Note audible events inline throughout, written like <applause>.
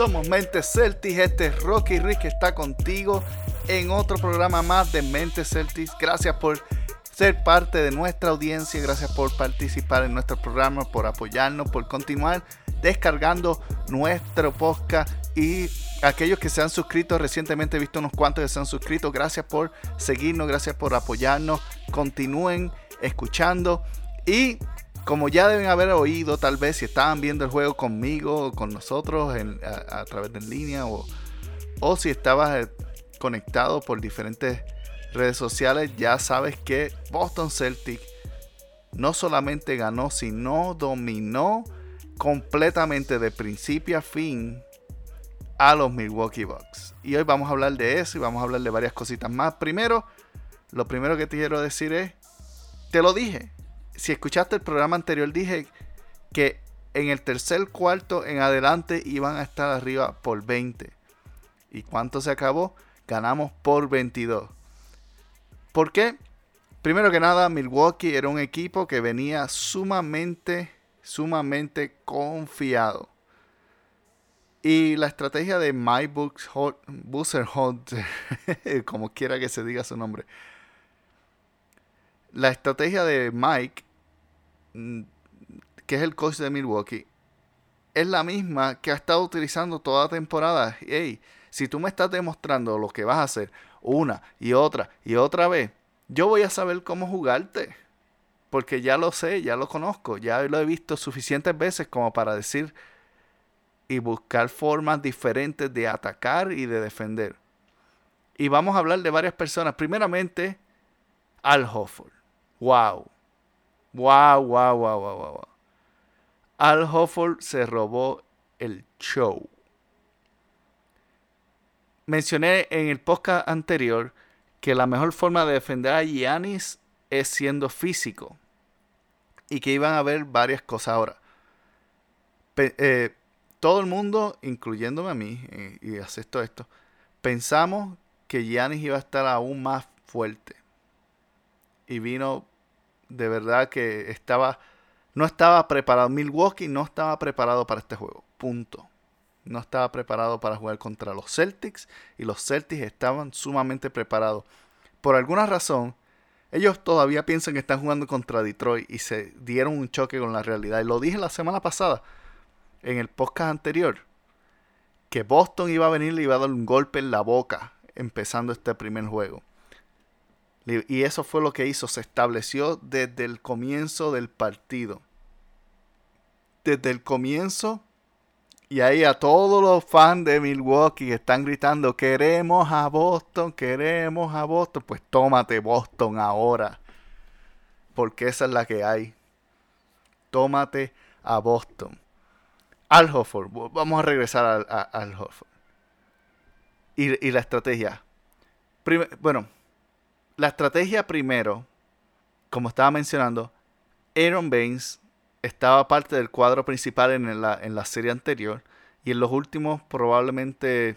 Somos Mente Celtics, este es Rocky Rick que está contigo en otro programa más de Mente Celtics. Gracias por ser parte de nuestra audiencia, gracias por participar en nuestro programa, por apoyarnos, por continuar descargando nuestro podcast. Y aquellos que se han suscrito recientemente, he visto unos cuantos que se han suscrito, gracias por seguirnos, gracias por apoyarnos, continúen escuchando. Y como ya deben haber oído, tal vez si estaban viendo el juego conmigo o con nosotros a, través de línea o, o si estabas eh, conectado por diferentes redes sociales, ya sabes que Boston Celtic no solamente ganó, sino dominó completamente de principio a fin a los Milwaukee Bucks. Y hoy vamos a hablar de eso y vamos a hablar de varias cositas más. Primero, lo primero que te quiero decir es, te lo dije, si escuchaste el programa anterior, dije que en el tercer cuarto en adelante iban a estar arriba por 20. ¿Y cuánto se acabó? Ganamos por 22. ¿Por qué? Primero que nada, Milwaukee era un equipo que venía sumamente, sumamente confiado. Y la estrategia de My <laughs> como quiera que se diga su nombre, la estrategia de Mike, que es el coach de Milwaukee, es la misma que ha estado utilizando toda la temporada. Hey, si tú me estás demostrando lo que vas a hacer una y otra y otra vez, yo voy a saber cómo jugarte. Porque ya lo sé, ya lo conozco, ya lo he visto suficientes veces como para decir y buscar formas diferentes de atacar y de defender. Y vamos a hablar de varias personas. Primeramente, Al Hofford. Wow. Wow, wow, wow, wow, wow. Al Hofford se robó el show. Mencioné en el podcast anterior que la mejor forma de defender a Giannis es siendo físico. Y que iban a haber varias cosas ahora. Pe- eh, todo el mundo, incluyéndome a mí, eh, y acepto esto, pensamos que Giannis iba a estar aún más fuerte. Y vino de verdad que estaba no estaba preparado. Milwaukee no estaba preparado para este juego. Punto. No estaba preparado para jugar contra los Celtics. Y los Celtics estaban sumamente preparados. Por alguna razón, ellos todavía piensan que están jugando contra Detroit. Y se dieron un choque con la realidad. Y lo dije la semana pasada. En el podcast anterior. Que Boston iba a venir y iba a dar un golpe en la boca. Empezando este primer juego. Y eso fue lo que hizo. Se estableció desde el comienzo del partido. Desde el comienzo. Y ahí a todos los fans de Milwaukee están gritando, queremos a Boston, queremos a Boston. Pues tómate Boston ahora. Porque esa es la que hay. Tómate a Boston. Al Hofford. Vamos a regresar al, al Hofford. Y, y la estrategia. Prime- bueno, la estrategia primero, como estaba mencionando, Aaron Baines estaba parte del cuadro principal en la, en la serie anterior. Y en los últimos, probablemente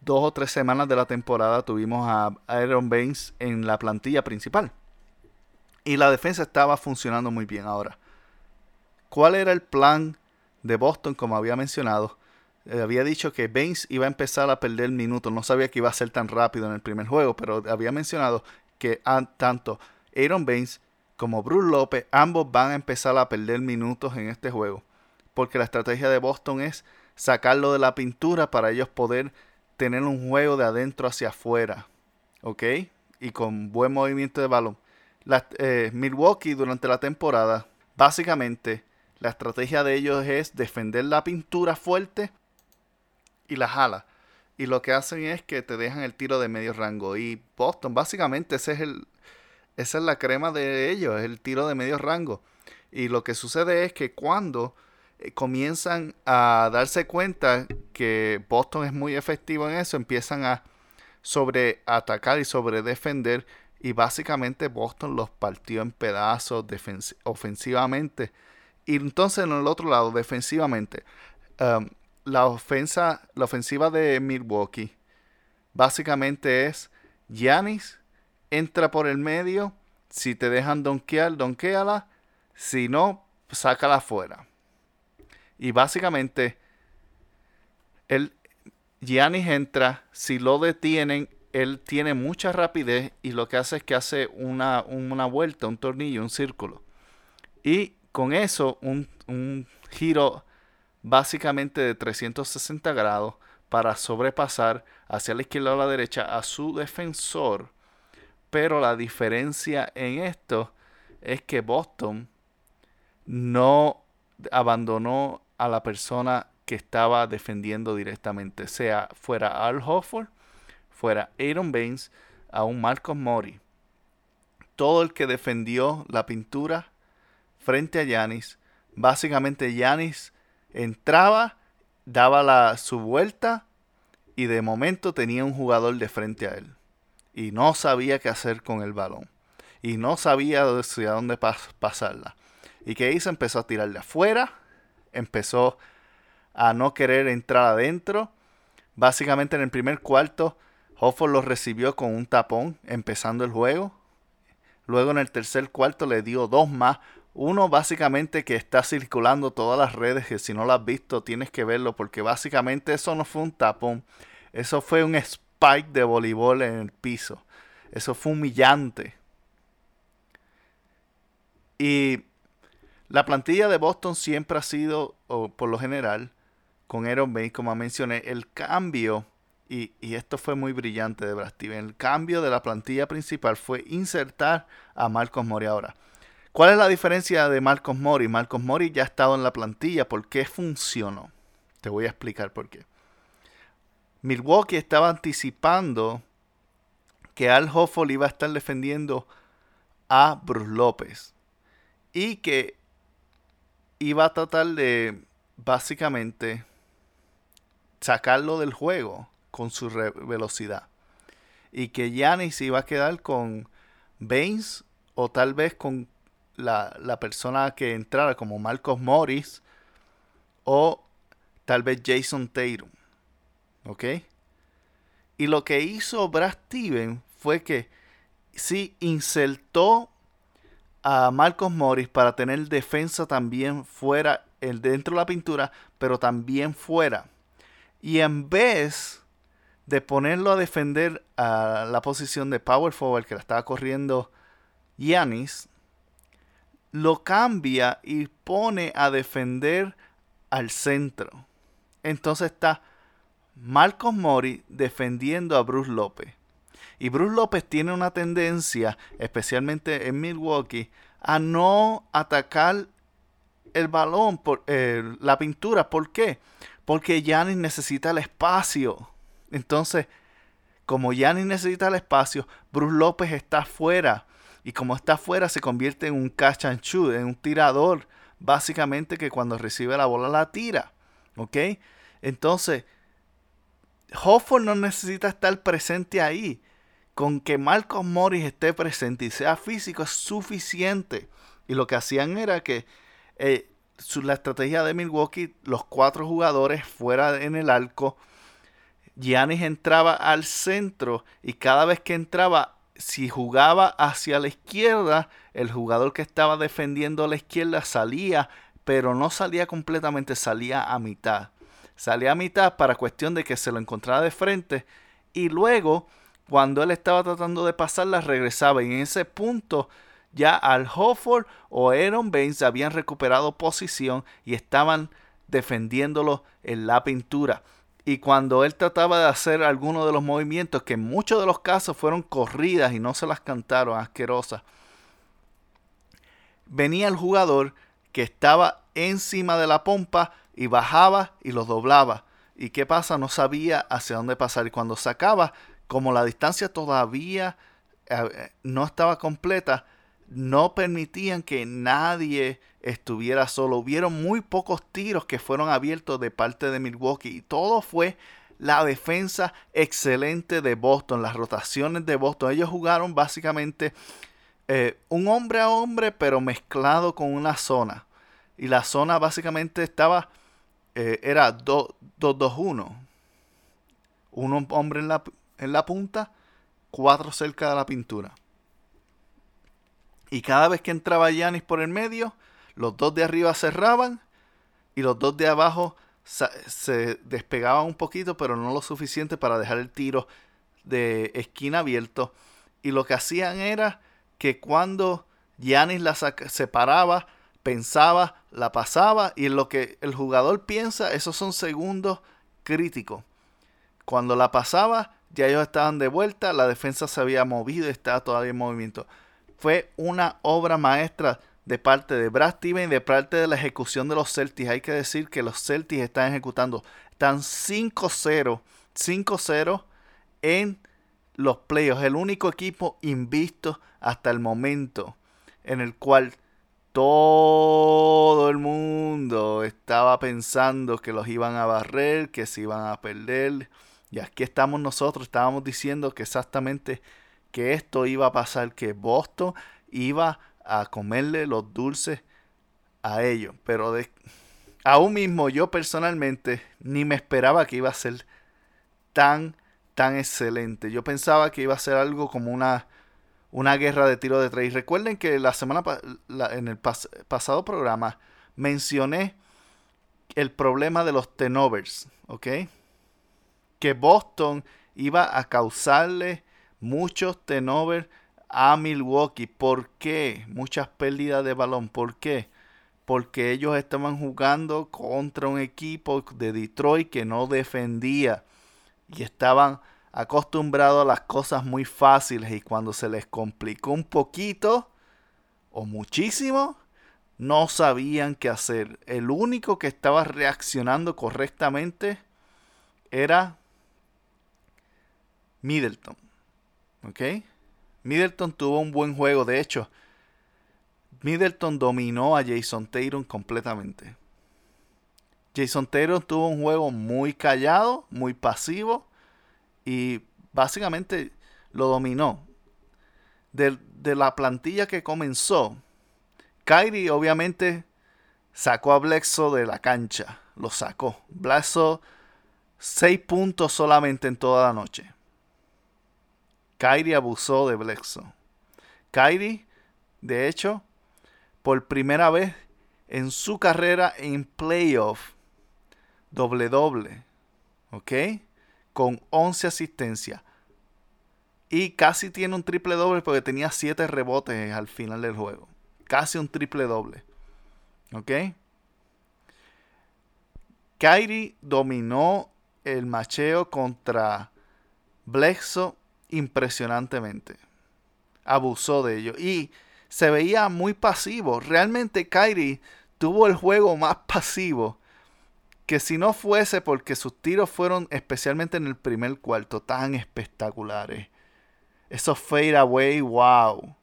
dos o tres semanas de la temporada, tuvimos a Aaron Baines en la plantilla principal. Y la defensa estaba funcionando muy bien ahora. ¿Cuál era el plan de Boston, como había mencionado? Eh, había dicho que Baines iba a empezar a perder minutos. No sabía que iba a ser tan rápido en el primer juego, pero había mencionado que an- tanto Aaron Baines como Bruce López, ambos van a empezar a perder minutos en este juego. Porque la estrategia de Boston es sacarlo de la pintura para ellos poder tener un juego de adentro hacia afuera. ¿Ok? Y con buen movimiento de balón. La- eh, Milwaukee durante la temporada, básicamente, la estrategia de ellos es defender la pintura fuerte y la jala. Y lo que hacen es que te dejan el tiro de medio rango. Y Boston, básicamente, ese es el, esa es la crema de ellos, el tiro de medio rango. Y lo que sucede es que cuando eh, comienzan a darse cuenta que Boston es muy efectivo en eso, empiezan a sobre atacar y sobre defender. Y básicamente Boston los partió en pedazos ofensivamente. Y entonces en el otro lado, defensivamente, um, la ofensa, la ofensiva de Milwaukee básicamente es Giannis entra por el medio, si te dejan donkear, donkeala, si no, sácala afuera. Y básicamente el Giannis entra, si lo detienen, él tiene mucha rapidez y lo que hace es que hace una, una vuelta, un tornillo, un círculo. Y con eso, un, un giro básicamente de 360 grados para sobrepasar hacia la izquierda o la derecha a su defensor. Pero la diferencia en esto es que Boston no abandonó a la persona que estaba defendiendo directamente, sea fuera Al Hofford, fuera Aaron Baines, aún Marcos Mori. Todo el que defendió la pintura frente a Yanis, básicamente Yanis entraba, daba la, su vuelta y de momento tenía un jugador de frente a él. Y no sabía qué hacer con el balón. Y no sabía hacia dónde pas pasarla. ¿Y qué hizo? Empezó a tirarle afuera. Empezó a no querer entrar adentro. Básicamente en el primer cuarto, Hofford lo recibió con un tapón empezando el juego. Luego en el tercer cuarto le dio dos más. Uno básicamente que está circulando todas las redes, que si no lo has visto tienes que verlo, porque básicamente eso no fue un tapón, eso fue un spike de voleibol en el piso. Eso fue humillante. Y la plantilla de Boston siempre ha sido, o por lo general, con Aaron Baines, como mencioné, el cambio, y, y esto fue muy brillante de Brad Stevens, el cambio de la plantilla principal fue insertar a Marcos Mori ahora. ¿Cuál es la diferencia de Marcos Mori? Marcos Mori ya ha estado en la plantilla. ¿Por qué funcionó? Te voy a explicar por qué. Milwaukee estaba anticipando que Al Hofford iba a estar defendiendo a Bruce López. Y que iba a tratar de básicamente sacarlo del juego con su velocidad. Y que Giannis iba a quedar con Baines o tal vez con la, la, persona que entrara como Marcos Morris o tal vez Jason Tatum. ¿Ok? Y lo que hizo Brad Steven fue que sí insertó a Marcos Morris para tener defensa también fuera, el dentro de la pintura, pero también fuera. Y en vez de ponerlo a defender a la posición de power forward que la estaba corriendo Giannis, lo cambia y pone a defender al centro. Entonces está Marcos Mori defendiendo a Bruce López. Y Bruce López tiene una tendencia, especialmente en Milwaukee, a no atacar el balón, por, eh, la pintura. ¿Por qué? Porque Yanis necesita el espacio. Entonces, como Yanis necesita el espacio, Bruce López está afuera. Y como está afuera, se convierte en un catch and shoot, en un tirador. Básicamente que cuando recibe la bola la tira. ¿Ok? Entonces, Hofford no necesita estar presente ahí. Con que Marcos Morris esté presente y sea físico es suficiente. Y lo que hacían era que eh, su, la estrategia de Milwaukee, los cuatro jugadores fuera en el arco, Giannis entraba al centro y cada vez que entraba, si jugaba hacia la izquierda, el jugador que estaba defendiendo a la izquierda salía, pero no salía completamente, salía a mitad. Salía a mitad para cuestión de que se lo encontrara de frente y luego cuando él estaba tratando de pasarla, regresaba. Y en ese punto, ya Al Hofford o Aaron Baines habían recuperado posición y estaban defendiéndolo en la pintura. Y cuando él trataba de hacer alguno de los movimientos, que en muchos de los casos fueron corridas y no se las cantaron asquerosas, venía el jugador que estaba encima de la pompa y bajaba y los doblaba. ¿Y qué pasa? No sabía hacia dónde pasar. Y cuando sacaba, como la distancia todavía eh, no estaba completa, no permitían que nadie estuviera solo. Hubieron muy pocos tiros que fueron abiertos de parte de Milwaukee y todo fue la defensa excelente de Boston, las rotaciones de Boston. Ellos jugaron básicamente eh, un hombre a hombre, pero mezclado con una zona. Y la zona básicamente estaba, eh, era 2-2-1. Un hombre en la, en la punta, cuatro cerca de la pintura. Y cada vez que entraba Yanis por el medio, los dos de arriba cerraban y los dos de abajo se despegaban un poquito, pero no lo suficiente para dejar el tiro de esquina abierto. Y lo que hacían era que cuando Yanis la separaba, pensaba, la pasaba y en lo que el jugador piensa, esos son segundos críticos. Cuando la pasaba, ya ellos estaban de vuelta, la defensa se había movido y estaba todavía en movimiento fue una obra maestra de parte de Brad Stevens y de parte de la ejecución de los Celtics. Hay que decir que los Celtics están ejecutando. Están 5-0. 5-0 en los playoffs. El único equipo invisto hasta el momento en el cual todo el mundo estaba pensando que los iban a barrer, que se iban a perder. Y aquí estamos nosotros, estábamos diciendo que exactamente que esto iba a pasar, que Boston iba a comerle los dulces a ellos. Pero aún mismo yo personalmente ni me esperaba que iba a ser tan, tan excelente. Yo pensaba que iba a ser algo como una, una guerra de tiro de tres. recuerden que la semana en el pasado programa mencioné el problema de los tenovers, ¿ok? Que Boston iba a causarle muchos tenovers a Milwaukee. ¿Por qué? Muchas pérdidas de balón. ¿Por qué? Porque ellos estaban jugando contra un equipo de Detroit que no defendía y estaban acostumbrados a las cosas muy fáciles y cuando se les complicó un poquito o muchísimo, no sabían qué hacer. El único que estaba reaccionando correctamente era Middleton. ¿Ok? Middleton tuvo un buen juego. De hecho, Middleton dominó a Jason Tatum completamente. Jason Tatum tuvo un juego muy callado, muy pasivo y básicamente lo dominó. De, la plantilla que comenzó, Kyrie obviamente sacó a Blexo de la cancha. Lo sacó. Blexo, 6 puntos solamente en toda la noche. Kyrie abusó de Bledsoe. Kyrie, de hecho, por primera vez en su carrera en playoff, doble doble, ¿ok? Con 11 asistencias. Y casi tiene un triple doble porque tenía 7 rebotes al final del juego. Casi un triple doble. ¿Ok? Kyrie dominó el macheo contra Bledsoe impresionantemente. Abusó de ello. Y se veía muy pasivo. Realmente Kyrie tuvo el juego más pasivo. Que si no fuese porque sus tiros fueron, especialmente en el primer cuarto, tan espectaculares. Esos fade away, wow.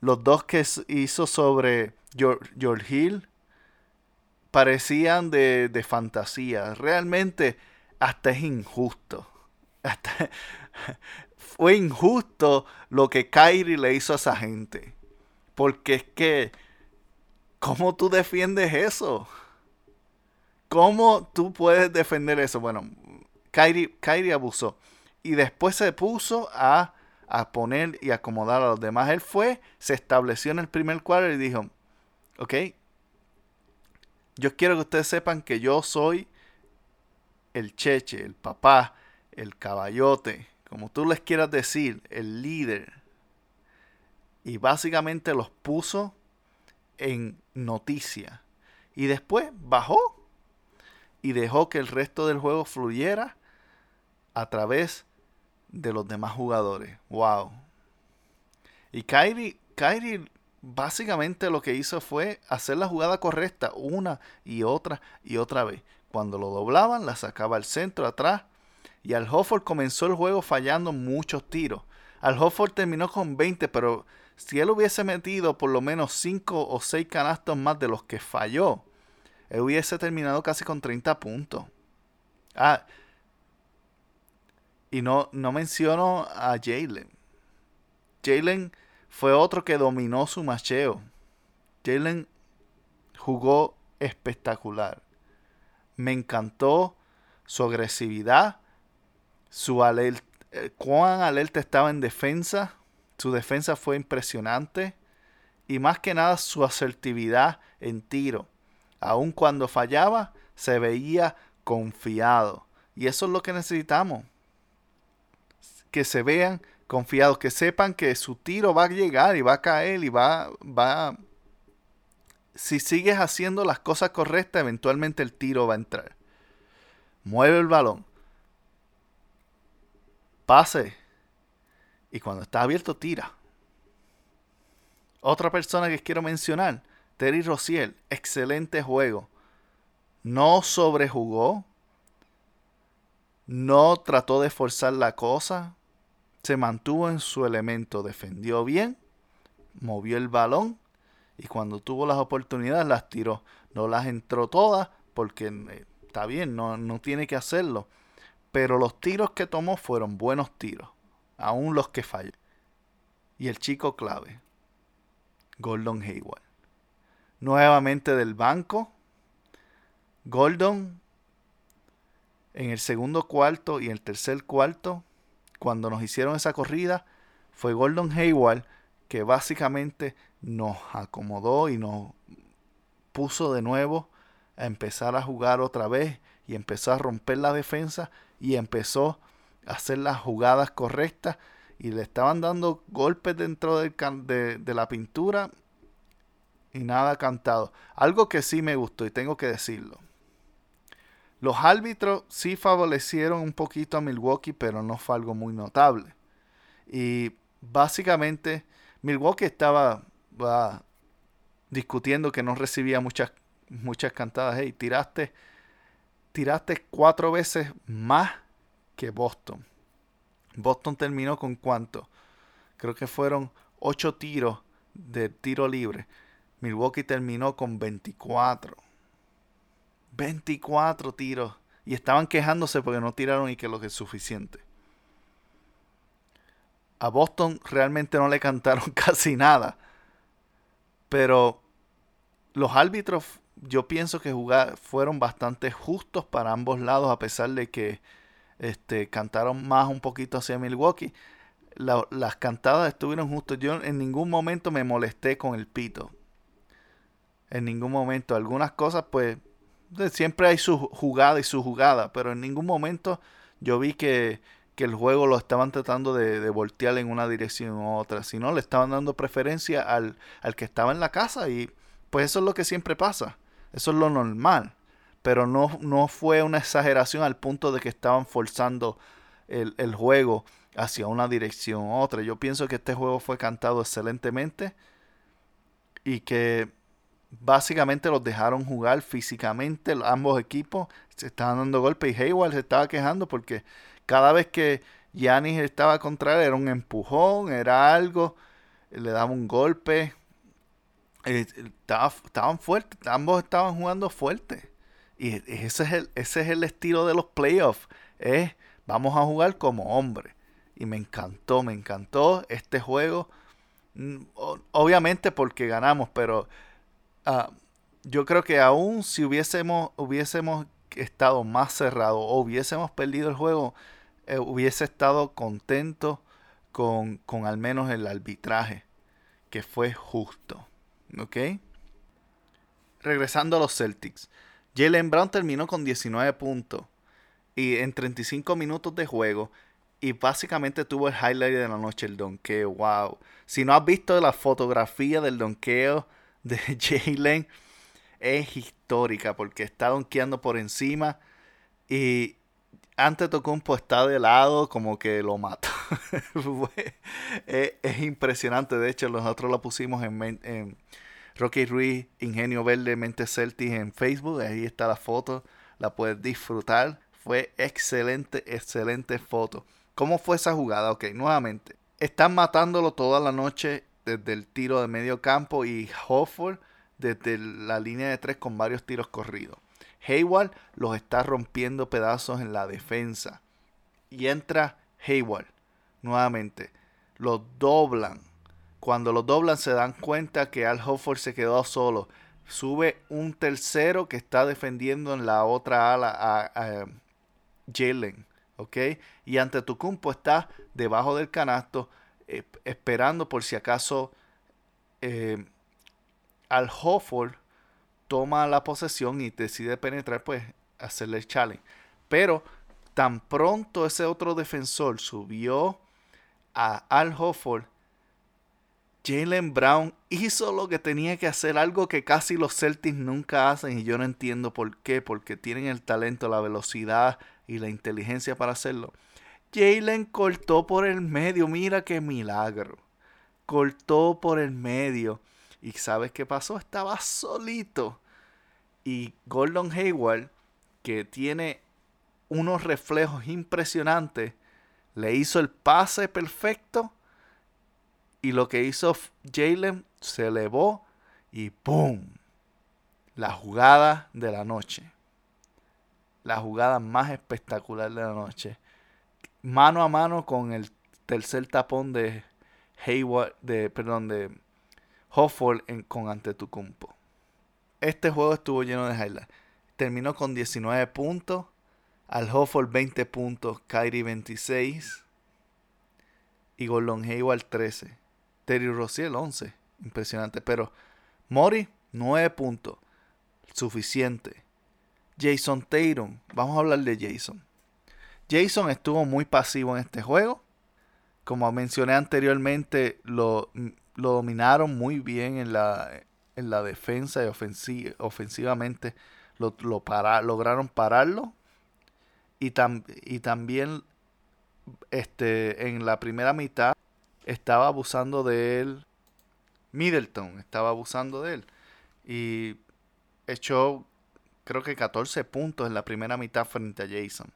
Los dos que hizo sobre George, Hill parecían de, de fantasía. Realmente hasta es injusto. <laughs> Fue injusto lo que Kyrie le hizo a esa gente. Porque es que, ¿cómo tú defiendes eso? ¿Cómo tú puedes defender eso? Bueno, Kyrie, abusó. Y después se puso a, a, poner y acomodar a los demás. Él fue, se estableció en el primer cuadro y dijo, ok, yo quiero que ustedes sepan que yo soy el cheche, el papá, el caballote, como tú les quieras decir, el líder. Y básicamente los puso en noticia. Y después bajó y dejó que el resto del juego fluyera a través de los demás jugadores. Wow. Y Kyrie, Kyrie básicamente lo que hizo fue hacer la jugada correcta una y otra y otra vez. Cuando lo doblaban, la sacaba al centro, atrás. Y Al Hofford comenzó el juego fallando muchos tiros. Al Hofford terminó con 20, pero si él hubiese metido por lo menos 5 o 6 canastos más de los que falló, él hubiese terminado casi con 30 puntos. Ah, y no, no menciono a Jalen. Jalen fue otro que dominó su macheo. Jalen jugó espectacular. Me encantó su agresividad, su alerta, eh, cuán alerta estaba en defensa. Su defensa fue impresionante. Y más que nada su asertividad en tiro. Aun cuando fallaba, se veía confiado. Y eso es lo que necesitamos que se vean confiados, que sepan que su tiro va a llegar y va a caer y va, va, si sigues haciendo las cosas correctas, eventualmente el tiro va a entrar. Mueve el balón. Pase. Y cuando está abierto, tira. Otra persona que quiero mencionar, Terry Rociel, excelente juego. No sobrejugó. No trató de forzar la cosa se mantuvo en su elemento, defendió bien, movió el balón y cuando tuvo las oportunidades las tiró. No las entró todas porque eh, está bien, no, no tiene que hacerlo. Pero los tiros que tomó fueron buenos tiros, aún los que falló. Y el chico clave, Gordon Hayward. Nuevamente del banco, Gordon en el segundo cuarto y el tercer cuarto cuando nos hicieron esa corrida fue Gordon Hayward que básicamente nos acomodó y nos puso de nuevo a empezar a jugar otra vez y empezó a romper la defensa y empezó a hacer las jugadas correctas y le estaban dando golpes dentro de, la pintura y nada cantado. Algo que sí me gustó y tengo que decirlo. Los árbitros sí favorecieron un poquito a Milwaukee, pero no fue algo muy notable. Y básicamente Milwaukee estaba discutiendo que no recibía muchas, muchas cantadas. Hey, tiraste, tiraste cuatro veces más que Boston. Boston terminó con cuánto? Creo que fueron ocho tiros de tiro libre. Milwaukee terminó con 24. 24 tiros. Y estaban quejándose porque no tiraron y que lo que es suficiente. A Boston realmente no le cantaron <laughs> casi nada. Pero los árbitros yo pienso que jugar, fueron bastante justos para ambos lados a pesar de que este, cantaron más un poquito hacia Milwaukee. las cantadas estuvieron justas. Yo en ningún momento me molesté con el pito. En ningún momento. Algunas cosas pues siempre hay su jugada y su jugada, pero en ningún momento yo vi que, el juego lo estaban tratando de, voltear en una dirección u otra, sino le estaban dando preferencia al, que estaba en la casa y pues eso es lo que siempre pasa, eso es lo normal, pero no, no fue una exageración al punto de que estaban forzando el, el juego hacia una dirección u otra. Yo pienso que este juego fue cantado excelentemente y que básicamente los dejaron jugar físicamente, ambos equipos. Se estaban dando golpes y Hayward se estaba quejando porque cada vez que Yanis estaba contra él era un empujón, era algo, le daba un golpe, eh, estaban fuertes, ambos estaban jugando fuerte. Y ese es el, ese es el estilo de los playoffs, es vamos a jugar como hombre. Y me encantó, me encantó este juego. Mm, obviamente porque ganamos, pero Ah, yo creo que aún si hubiésemos, hubiésemos estado más cerrado o hubiésemos perdido el juego, eh, hubiese estado contento con, con, al menos el arbitraje, que fue justo. ¿Ok? Regresando a los Celtics. Jalen Brown terminó con 19 puntos y en 35 minutos de juego Y básicamente tuvo el highlight de la noche, el donkeo. Wow. Si no has visto la fotografía del donkeo de <laughs> Jalen, es histórica porque está donkeando por encima. Y ante Tocumpo está de lado, como que lo mata. <laughs> es, es, impresionante. De hecho, nosotros lo pusimos en, en Rocky Ruiz, Ingenio Verde, Mente Celtic en Facebook. Ahí está la foto. La puedes disfrutar. Fue excelente, excelente foto. ¿Cómo fue esa jugada? Ok, nuevamente. Están matándolo toda la noche desde el tiro de medio campo y Hofford desde la línea de tres con varios tiros corridos. Hayward los está rompiendo pedazos en la defensa. Y entra Hayward nuevamente. Los doblan. Cuando los doblan se dan cuenta que Al Hofford se quedó solo. Sube un tercero que está defendiendo en la otra ala a, Jalen. ¿Ok? Y ante Tucumpo está debajo del canasto eh, esperando por si acaso eh, Al Hofford toma la posesión y decide penetrar, pues hacerle el challenge. Pero tan pronto ese otro defensor subió a Al Hofford, Jalen Brown hizo lo que tenía que hacer, algo que casi los Celtics nunca hacen y yo no entiendo por qué, porque tienen el talento, la velocidad y la inteligencia para hacerlo. Jalen cortó por el medio, mira qué milagro. Cortó por el medio ¿Y sabes qué pasó? Estaba solito. Y Gordon Hayward, que tiene unos reflejos impresionantes, le hizo el pase perfecto. Y lo que hizo Jalen se elevó y ¡pum! La jugada de la noche. La jugada más espectacular de la noche. Mano a mano con el tercer tapón de Hayward, de, perdón, de Hofford en, con Antetokounmpo. Este juego estuvo lleno de highlights. Terminó con 19 puntos. Al Hofford 20 puntos. Kyrie 26. Y Gordon Hayward 13. Terry Rozier 11. Impresionante. Pero Mori 9 puntos. Suficiente. Jason Tatum. Vamos a hablar de Jason. Jason estuvo muy pasivo en este juego. Como mencioné anteriormente, lo, lo dominaron muy bien en la, en la defensa y ofensivamente lo, lograron pararlo. Y, y también este, en la primera mitad estaba abusando de él. Middleton estaba abusando de él. Y echó creo que 14 puntos en la primera mitad frente a Jason.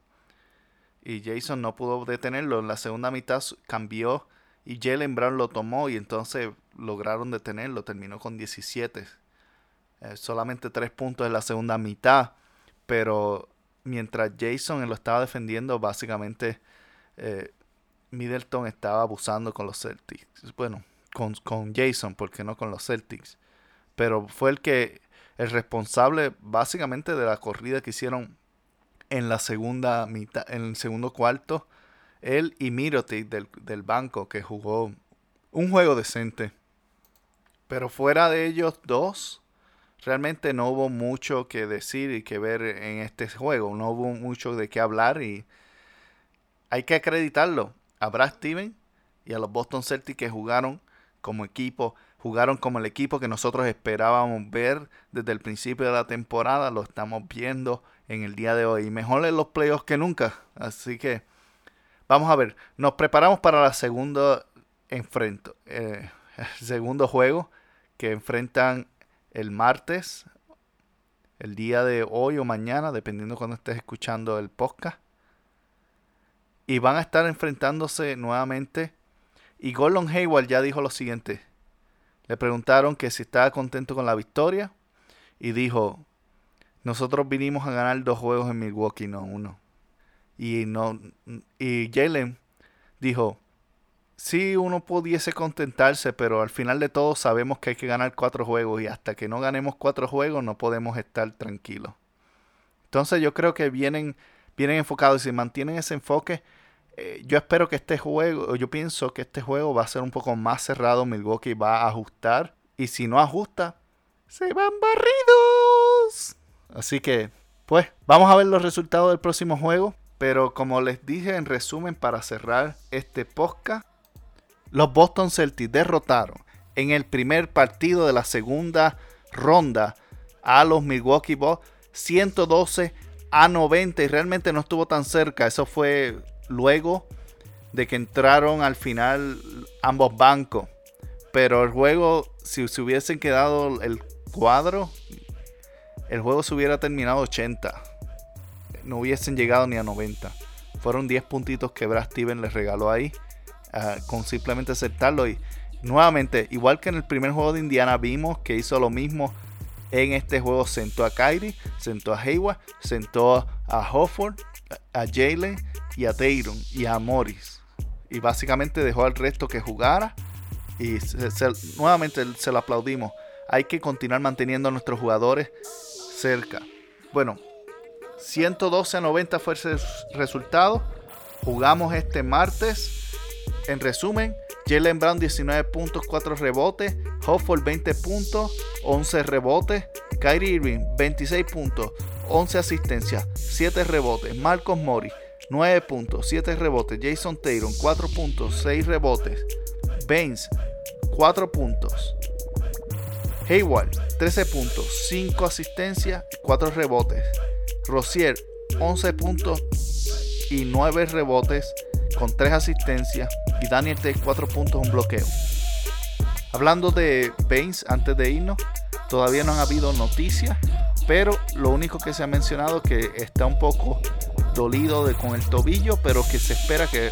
Y Jason no pudo detenerlo. En la segunda mitad cambió y Jalen Brown lo tomó y entonces lograron detenerlo. Terminó con 17. Eh, solamente 3 puntos en la segunda mitad. Pero mientras Jason lo estaba defendiendo, básicamente eh, Middleton estaba abusando con los Celtics. Bueno, con, con Jason, porque no con los Celtics. Pero fue el que, el responsable básicamente de la corrida que hicieron en la segunda mitad, en el segundo cuarto él y Mirotic del, banco que jugó un juego decente. Pero fuera de ellos dos, realmente no hubo mucho que decir y que ver en este juego. No hubo mucho de qué hablar y hay que acreditarlo a Brad Steven y a los Boston Celtics que jugaron como equipo, jugaron como el equipo que nosotros esperábamos ver desde el principio de la temporada. Lo estamos viendo en el día de hoy. Mejor en los playoffs que nunca. Así que Vamos a ver, nos preparamos para la segunda enfrento, eh, el <laughs> segundo juego que enfrentan el martes, el día de hoy o mañana, dependiendo cuando estés escuchando el podcast. Y van a estar enfrentándose nuevamente. Y Gordon Hayward ya dijo lo siguiente. Le preguntaron que si estaba contento con la victoria. Y dijo, nosotros vinimos a ganar dos juegos en Milwaukee, no uno. Y, no, y Jalen dijo, sí, uno pudiese contentarse, pero al final de todo sabemos que hay que ganar cuatro juegos y hasta que no ganemos cuatro juegos no podemos estar tranquilos. Entonces yo creo que vienen, vienen enfocados y si mantienen ese enfoque, eh, yo espero que este juego, yo pienso que este juego va a ser un poco más cerrado, Milwaukee va a ajustar y si no ajusta, se van barridos. Así que, pues, vamos a ver los resultados del próximo juego. Pero como les dije en resumen para cerrar este podcast, los Boston Celtics derrotaron en el primer partido de la segunda ronda a los Milwaukee Bucks 112 a 90 y realmente no estuvo tan cerca. Eso fue luego de que entraron al final ambos bancos. Pero el juego, si se hubiesen quedado el cuadro, el juego se hubiera terminado 80. No hubiesen llegado ni a 90. Fueron 10 puntitos que Brad Steven les regaló ahí. Ah, con simplemente aceptarlo. Y nuevamente, igual que en el primer juego de Indiana, vimos que hizo lo mismo en este juego. Sentó a Kyrie, sentó a Hayward, sentó a Hofford, a Jalen y a Tatum y a Morris. Y básicamente dejó al resto que jugara. Y nuevamente se lo aplaudimos. Hay que continuar manteniendo a nuestros jugadores cerca. Bueno, 112 a 90 fue el resultado. Jugamos este martes. En resumen, Jalen Brown 19 puntos, 4 rebotes. Hofford 20 puntos, 11 rebotes. Kyrie Irving 26 puntos, 11 asistencias, 7 rebotes. Marcos Mori 9 puntos, 7 rebotes. Jason Taylor 4 puntos, 6 rebotes. Baines 4 puntos. Hayward 13 puntos, 5 asistencias, 4 rebotes. Rosier 11 puntos y 9 rebotes con 3 asistencias. Y Daniel T 4 puntos, un bloqueo. Hablando de Baines antes de irnos, todavía no han habido noticias, pero lo único que se ha mencionado que está un poco dolido de, con el tobillo, pero que se espera que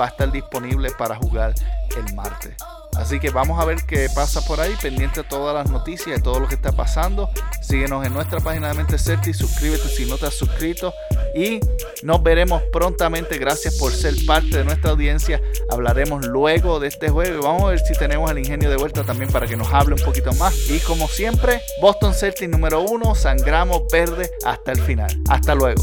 va a estar disponible para jugar el martes. Así que vamos a ver qué pasa por ahí, pendiente de todas las noticias, de todo lo que está pasando. Síguenos en nuestra página de Mente y suscríbete si no te has suscrito. Y nos veremos prontamente. Gracias por ser parte de nuestra audiencia. Hablaremos luego de este juego y vamos a ver si tenemos el ingenio de vuelta también para que nos hable un poquito más. Y como siempre, Boston Celtics número uno, sangramos verde hasta el final. Hasta luego.